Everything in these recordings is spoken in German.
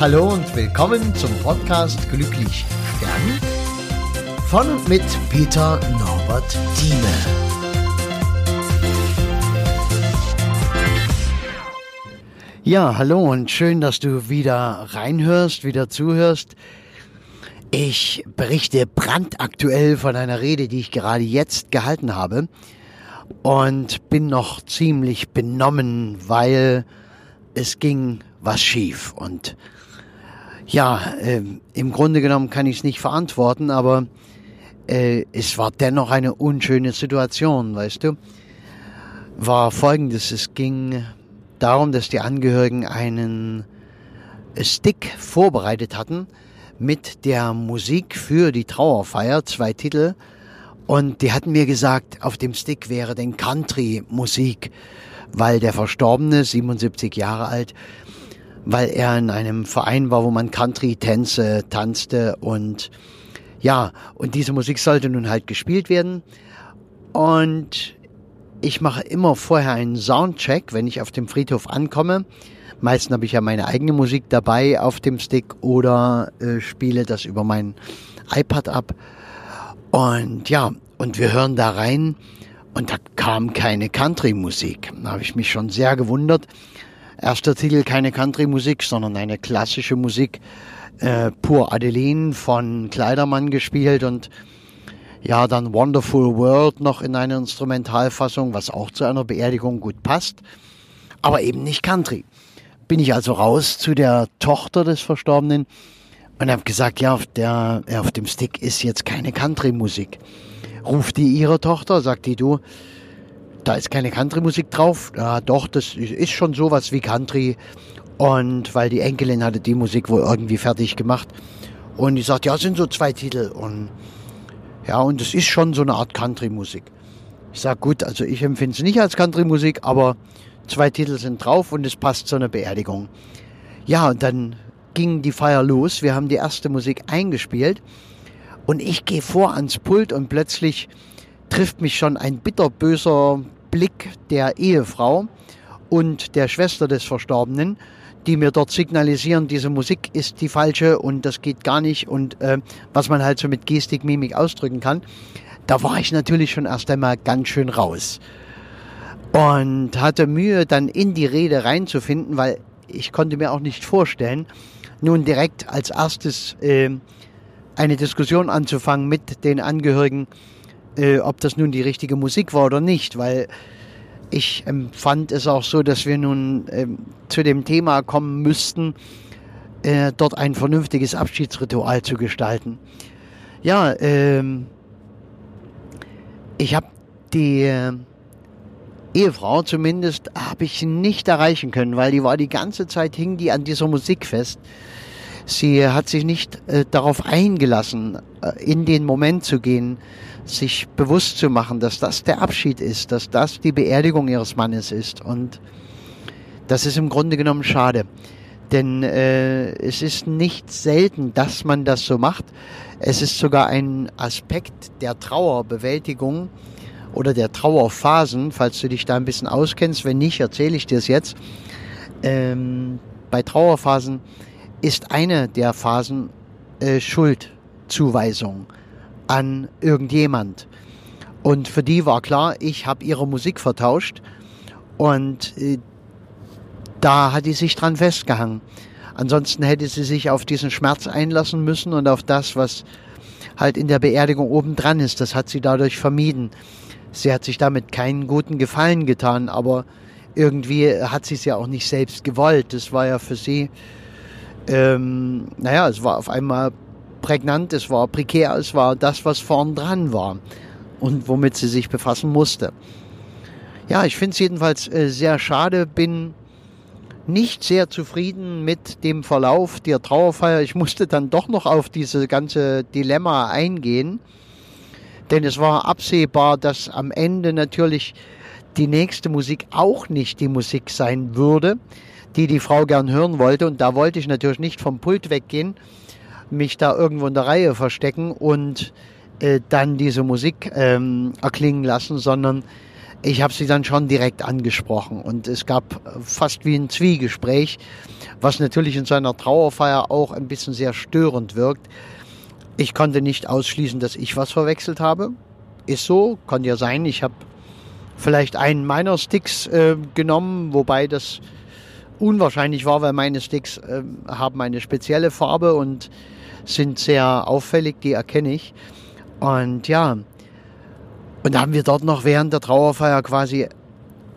Hallo und willkommen zum Podcast Glücklich Stern von und mit Peter Norbert Thieme. Ja, hallo und schön, dass du wieder reinhörst, wieder zuhörst. Ich berichte brandaktuell von einer Rede, die ich gerade jetzt gehalten habe und bin noch ziemlich benommen, weil es ging was schief und ja, äh, im Grunde genommen kann ich es nicht verantworten, aber äh, es war dennoch eine unschöne Situation, weißt du. War folgendes, es ging darum, dass die Angehörigen einen Stick vorbereitet hatten mit der Musik für die Trauerfeier, zwei Titel. Und die hatten mir gesagt, auf dem Stick wäre denn Country-Musik, weil der Verstorbene, 77 Jahre alt, weil er in einem Verein war, wo man Country-Tänze tanzte und ja, und diese Musik sollte nun halt gespielt werden. Und ich mache immer vorher einen Soundcheck, wenn ich auf dem Friedhof ankomme. Meistens habe ich ja meine eigene Musik dabei auf dem Stick oder äh, spiele das über mein iPad ab. Und ja, und wir hören da rein und da kam keine Country-Musik. Da habe ich mich schon sehr gewundert. Erster Titel keine Country-Musik, sondern eine klassische Musik. Äh, Pur Adeline von Kleidermann gespielt und ja, dann Wonderful World noch in einer Instrumentalfassung, was auch zu einer Beerdigung gut passt, aber eben nicht Country. Bin ich also raus zu der Tochter des Verstorbenen und habe gesagt, ja, auf, der, auf dem Stick ist jetzt keine Country-Musik. Ruft die ihre Tochter, sagt die, du, da ist keine Country-Musik drauf. Ja, doch, das ist schon sowas wie Country. Und weil die Enkelin hatte die Musik wohl irgendwie fertig gemacht. Und die sagt, ja, sind so zwei Titel. Und ja, und es ist schon so eine Art Country-Musik. Ich sage, gut, also ich empfinde es nicht als Country-Musik, aber zwei Titel sind drauf und es passt zu einer Beerdigung. Ja, und dann ging die Feier los. Wir haben die erste Musik eingespielt. Und ich gehe vor ans Pult und plötzlich trifft mich schon ein bitterböser Blick der Ehefrau und der Schwester des Verstorbenen, die mir dort signalisieren, diese Musik ist die falsche und das geht gar nicht und äh, was man halt so mit Gestik, Mimik ausdrücken kann. Da war ich natürlich schon erst einmal ganz schön raus und hatte Mühe, dann in die Rede reinzufinden, weil ich konnte mir auch nicht vorstellen, nun direkt als erstes äh, eine Diskussion anzufangen mit den Angehörigen äh, ob das nun die richtige Musik war oder nicht, weil ich empfand es auch so, dass wir nun ähm, zu dem Thema kommen müssten, äh, dort ein vernünftiges Abschiedsritual zu gestalten. Ja, ähm, ich habe die äh, Ehefrau zumindest habe ich nicht erreichen können, weil die war die ganze Zeit hing die an dieser Musik fest. Sie hat sich nicht äh, darauf eingelassen, äh, in den Moment zu gehen, sich bewusst zu machen, dass das der Abschied ist, dass das die Beerdigung ihres Mannes ist. Und das ist im Grunde genommen schade. Denn äh, es ist nicht selten, dass man das so macht. Es ist sogar ein Aspekt der Trauerbewältigung oder der Trauerphasen, falls du dich da ein bisschen auskennst. Wenn nicht, erzähle ich dir es jetzt. Ähm, bei Trauerphasen ist eine der Phasen äh, Schuldzuweisung an irgendjemand. Und für die war klar, ich habe ihre Musik vertauscht und äh, da hat die sich dran festgehangen. Ansonsten hätte sie sich auf diesen Schmerz einlassen müssen und auf das, was halt in der Beerdigung obendran ist. Das hat sie dadurch vermieden. Sie hat sich damit keinen guten Gefallen getan, aber irgendwie hat sie es ja auch nicht selbst gewollt. Das war ja für sie ähm, naja, es war auf einmal prägnant, es war prekär, es war das, was vorn dran war und womit sie sich befassen musste. Ja, ich finde es jedenfalls äh, sehr schade, bin nicht sehr zufrieden mit dem Verlauf der Trauerfeier. Ich musste dann doch noch auf diese ganze Dilemma eingehen, denn es war absehbar, dass am Ende natürlich die nächste Musik auch nicht die Musik sein würde, die die Frau gern hören wollte. Und da wollte ich natürlich nicht vom Pult weggehen, mich da irgendwo in der Reihe verstecken und äh, dann diese Musik ähm, erklingen lassen, sondern ich habe sie dann schon direkt angesprochen und es gab fast wie ein Zwiegespräch, was natürlich in seiner Trauerfeier auch ein bisschen sehr störend wirkt. Ich konnte nicht ausschließen, dass ich was verwechselt habe. Ist so, kann ja sein. Ich habe vielleicht einen meiner Sticks äh, genommen, wobei das unwahrscheinlich war, weil meine Sticks äh, haben eine spezielle Farbe und sind sehr auffällig, die erkenne ich. Und ja, und da haben wir dort noch während der Trauerfeier quasi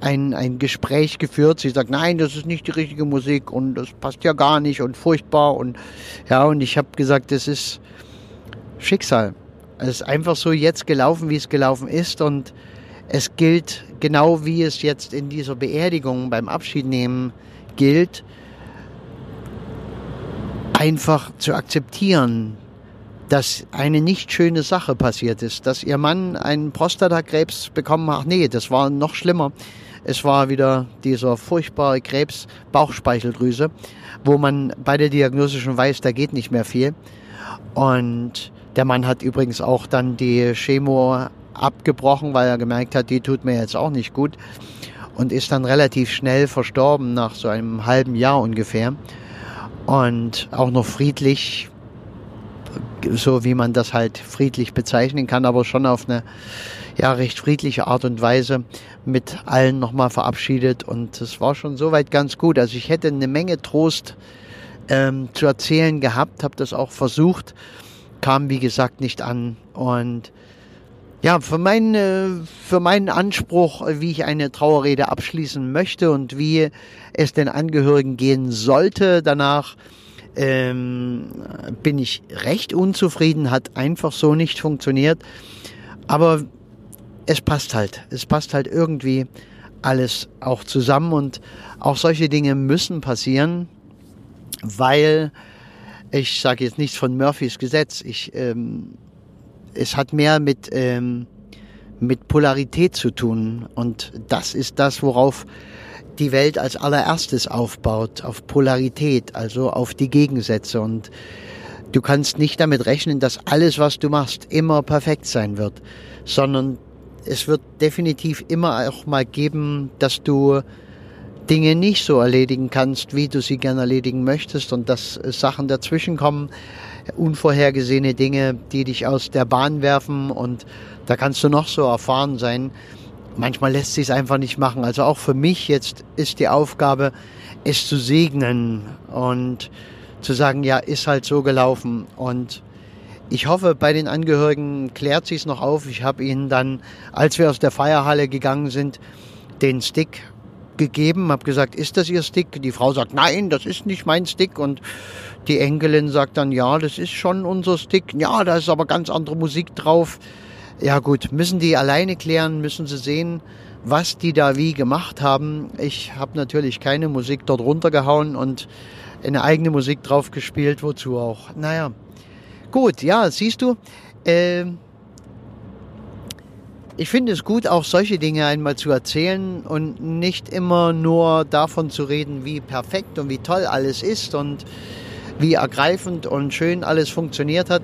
ein, ein Gespräch geführt. Sie sagt, nein, das ist nicht die richtige Musik und das passt ja gar nicht und furchtbar. Und ja, und ich habe gesagt, das ist Schicksal. Es ist einfach so jetzt gelaufen, wie es gelaufen ist. Und es gilt genau wie es jetzt in dieser Beerdigung beim Abschiednehmen gilt, einfach zu akzeptieren, dass eine nicht schöne Sache passiert ist, dass ihr Mann einen Prostatakrebs bekommen hat. Nee, das war noch schlimmer. Es war wieder dieser furchtbare Krebs Bauchspeicheldrüse, wo man bei der Diagnose schon weiß, da geht nicht mehr viel. Und der Mann hat übrigens auch dann die Chemo abgebrochen, weil er gemerkt hat, die tut mir jetzt auch nicht gut und ist dann relativ schnell verstorben nach so einem halben Jahr ungefähr und auch noch friedlich so wie man das halt friedlich bezeichnen kann, aber schon auf eine ja recht friedliche Art und Weise mit allen nochmal verabschiedet. Und es war schon soweit ganz gut. Also ich hätte eine Menge Trost ähm, zu erzählen gehabt, habe das auch versucht, kam wie gesagt nicht an. Und ja, für, mein, für meinen Anspruch, wie ich eine Trauerrede abschließen möchte und wie es den Angehörigen gehen sollte danach, ähm, bin ich recht unzufrieden, hat einfach so nicht funktioniert. Aber es passt halt. Es passt halt irgendwie alles auch zusammen und auch solche Dinge müssen passieren, weil ich sage jetzt nichts von Murphys Gesetz. Ich, ähm, es hat mehr mit, ähm, mit Polarität zu tun und das ist das, worauf die Welt als allererstes aufbaut, auf Polarität, also auf die Gegensätze. Und du kannst nicht damit rechnen, dass alles, was du machst, immer perfekt sein wird, sondern es wird definitiv immer auch mal geben, dass du Dinge nicht so erledigen kannst, wie du sie gerne erledigen möchtest und dass Sachen dazwischen kommen, unvorhergesehene Dinge, die dich aus der Bahn werfen und da kannst du noch so erfahren sein manchmal lässt sich es einfach nicht machen. Also auch für mich jetzt ist die Aufgabe, es zu segnen und zu sagen, ja, ist halt so gelaufen. Und ich hoffe, bei den Angehörigen klärt sich es noch auf. Ich habe ihnen dann, als wir aus der Feierhalle gegangen sind, den Stick gegeben, habe gesagt, ist das Ihr Stick? Die Frau sagt, nein, das ist nicht mein Stick. Und die Enkelin sagt dann, ja, das ist schon unser Stick. Ja, da ist aber ganz andere Musik drauf. Ja gut, müssen die alleine klären, müssen sie sehen, was die da wie gemacht haben. Ich habe natürlich keine Musik dort runtergehauen und eine eigene Musik drauf gespielt, wozu auch. Naja, gut, ja, siehst du, äh, ich finde es gut, auch solche Dinge einmal zu erzählen und nicht immer nur davon zu reden, wie perfekt und wie toll alles ist und wie ergreifend und schön alles funktioniert hat,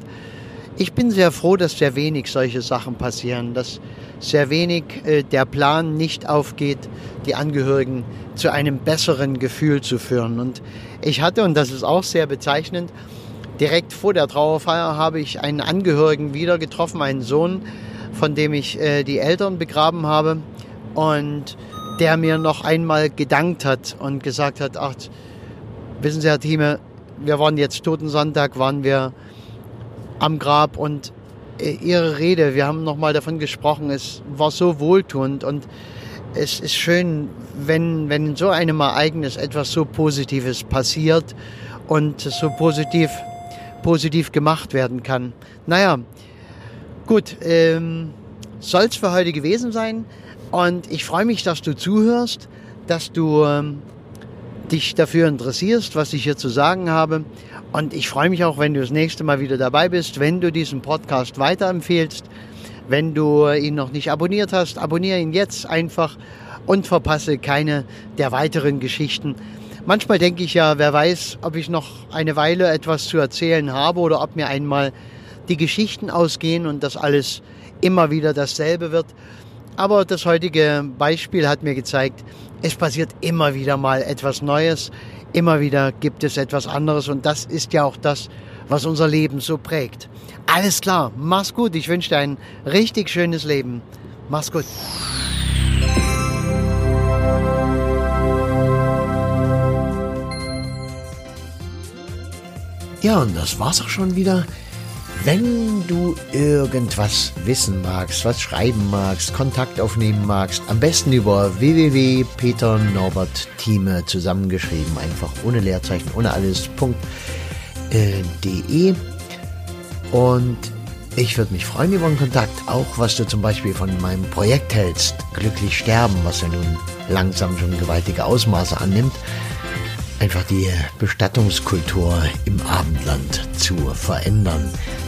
ich bin sehr froh, dass sehr wenig solche Sachen passieren, dass sehr wenig äh, der Plan nicht aufgeht, die Angehörigen zu einem besseren Gefühl zu führen. Und ich hatte, und das ist auch sehr bezeichnend, direkt vor der Trauerfeier habe ich einen Angehörigen wieder getroffen, einen Sohn, von dem ich äh, die Eltern begraben habe und der mir noch einmal gedankt hat und gesagt hat, ach, wissen Sie, Herr Thieme, wir waren jetzt Totensonntag, waren wir am Grab und äh, ihre Rede, wir haben nochmal davon gesprochen, es war so wohltuend und es ist schön, wenn, wenn in so einem Ereignis etwas so Positives passiert und so positiv, positiv gemacht werden kann. Naja, gut, ähm, soll es für heute gewesen sein und ich freue mich, dass du zuhörst, dass du ähm, dich dafür interessierst, was ich hier zu sagen habe und ich freue mich auch, wenn du das nächste Mal wieder dabei bist, wenn du diesen Podcast weiterempfehlst. Wenn du ihn noch nicht abonniert hast, abonniere ihn jetzt einfach und verpasse keine der weiteren Geschichten. Manchmal denke ich ja, wer weiß, ob ich noch eine Weile etwas zu erzählen habe oder ob mir einmal die Geschichten ausgehen und das alles immer wieder dasselbe wird. Aber das heutige Beispiel hat mir gezeigt, es passiert immer wieder mal etwas Neues, immer wieder gibt es etwas anderes und das ist ja auch das, was unser Leben so prägt. Alles klar, mach's gut, ich wünsche dir ein richtig schönes Leben. Mach's gut. Ja, und das war's auch schon wieder. Wenn du irgendwas wissen magst, was schreiben magst, Kontakt aufnehmen magst, am besten über www.peternorbertthieme zusammengeschrieben, einfach ohne Leerzeichen, ohne alles.de. Und ich würde mich freuen über einen Kontakt, auch was du zum Beispiel von meinem Projekt hältst, Glücklich Sterben, was ja nun langsam schon gewaltige Ausmaße annimmt einfach die Bestattungskultur im Abendland zu verändern.